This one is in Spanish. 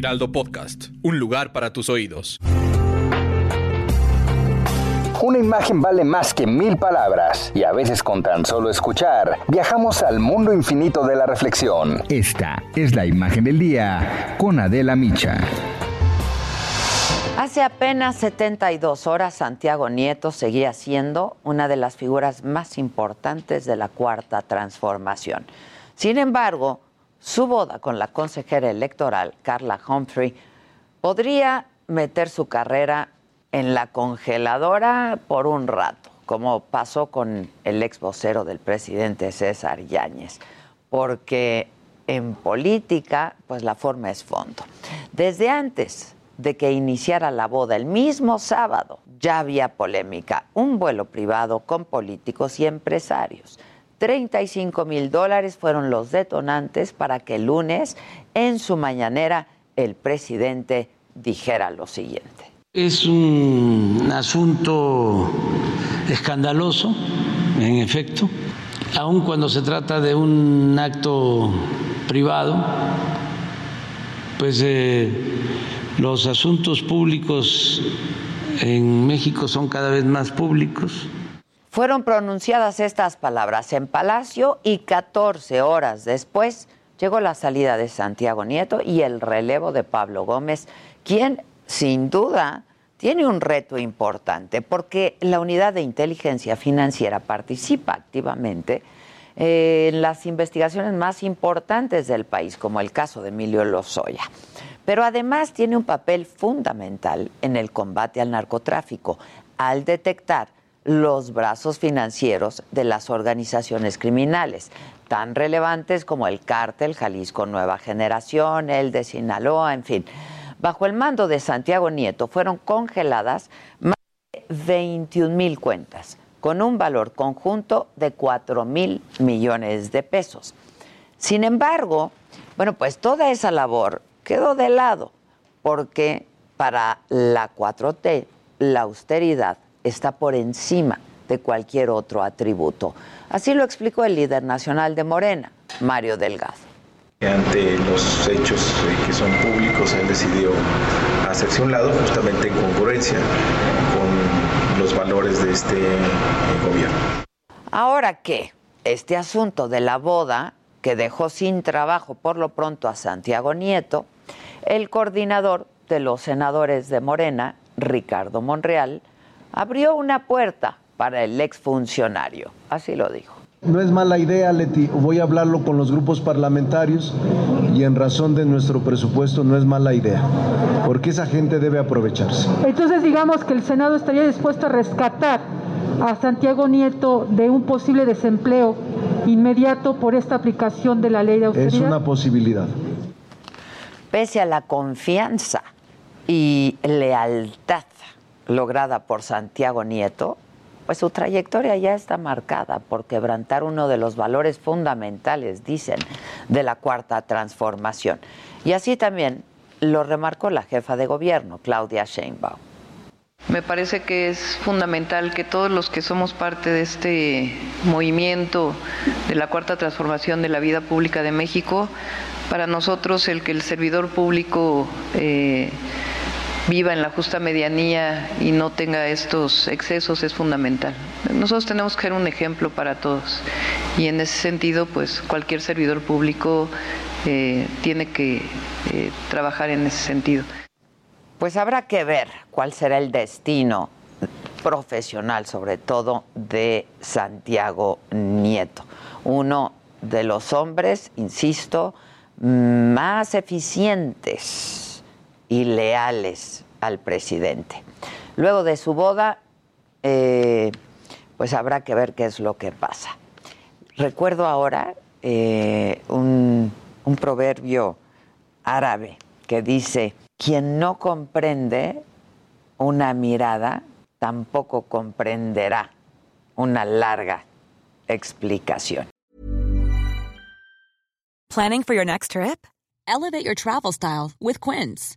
Heraldo Podcast, un lugar para tus oídos. Una imagen vale más que mil palabras y a veces con tan solo escuchar viajamos al mundo infinito de la reflexión. Esta es la imagen del día con Adela Micha. Hace apenas 72 horas Santiago Nieto seguía siendo una de las figuras más importantes de la cuarta transformación. Sin embargo, su boda con la consejera electoral Carla Humphrey podría meter su carrera en la congeladora por un rato, como pasó con el ex vocero del presidente César Yáñez, porque en política, pues la forma es fondo. Desde antes de que iniciara la boda, el mismo sábado, ya había polémica, un vuelo privado con políticos y empresarios. 35 mil dólares fueron los detonantes para que el lunes, en su mañanera, el presidente dijera lo siguiente. Es un asunto escandaloso, en efecto, aun cuando se trata de un acto privado, pues eh, los asuntos públicos en México son cada vez más públicos. Fueron pronunciadas estas palabras en Palacio y 14 horas después llegó la salida de Santiago Nieto y el relevo de Pablo Gómez, quien sin duda tiene un reto importante porque la unidad de inteligencia financiera participa activamente en las investigaciones más importantes del país, como el caso de Emilio Lozoya. Pero además tiene un papel fundamental en el combate al narcotráfico al detectar los brazos financieros de las organizaciones criminales, tan relevantes como el cártel Jalisco Nueva Generación, el de Sinaloa, en fin. Bajo el mando de Santiago Nieto fueron congeladas más de 21 mil cuentas, con un valor conjunto de 4 mil millones de pesos. Sin embargo, bueno, pues toda esa labor quedó de lado, porque para la 4T la austeridad está por encima de cualquier otro atributo. Así lo explicó el líder nacional de Morena, Mario Delgado. Ante los hechos eh, que son públicos, él decidió hacerse un lado justamente en concurrencia con los valores de este eh, gobierno. Ahora que este asunto de la boda, que dejó sin trabajo por lo pronto a Santiago Nieto, el coordinador de los senadores de Morena, Ricardo Monreal, abrió una puerta para el exfuncionario. Así lo dijo. No es mala idea, Leti. Voy a hablarlo con los grupos parlamentarios y en razón de nuestro presupuesto no es mala idea, porque esa gente debe aprovecharse. Entonces digamos que el Senado estaría dispuesto a rescatar a Santiago Nieto de un posible desempleo inmediato por esta aplicación de la ley de austeridad. Es una posibilidad. Pese a la confianza y lealtad lograda por Santiago Nieto, pues su trayectoria ya está marcada por quebrantar uno de los valores fundamentales, dicen, de la cuarta transformación. Y así también lo remarcó la jefa de gobierno, Claudia Sheinbaum. Me parece que es fundamental que todos los que somos parte de este movimiento de la cuarta transformación de la vida pública de México, para nosotros el que el servidor público eh, viva en la justa medianía y no tenga estos excesos es fundamental. Nosotros tenemos que ser un ejemplo para todos y en ese sentido, pues cualquier servidor público eh, tiene que eh, trabajar en ese sentido. Pues habrá que ver cuál será el destino profesional, sobre todo de Santiago Nieto, uno de los hombres, insisto, más eficientes y leales al presidente. Luego de su boda, eh, pues habrá que ver qué es lo que pasa. Recuerdo ahora eh, un un proverbio árabe que dice, quien no comprende una mirada, tampoco comprenderá una larga explicación. Planning for your next trip? Elevate your travel style with Quince.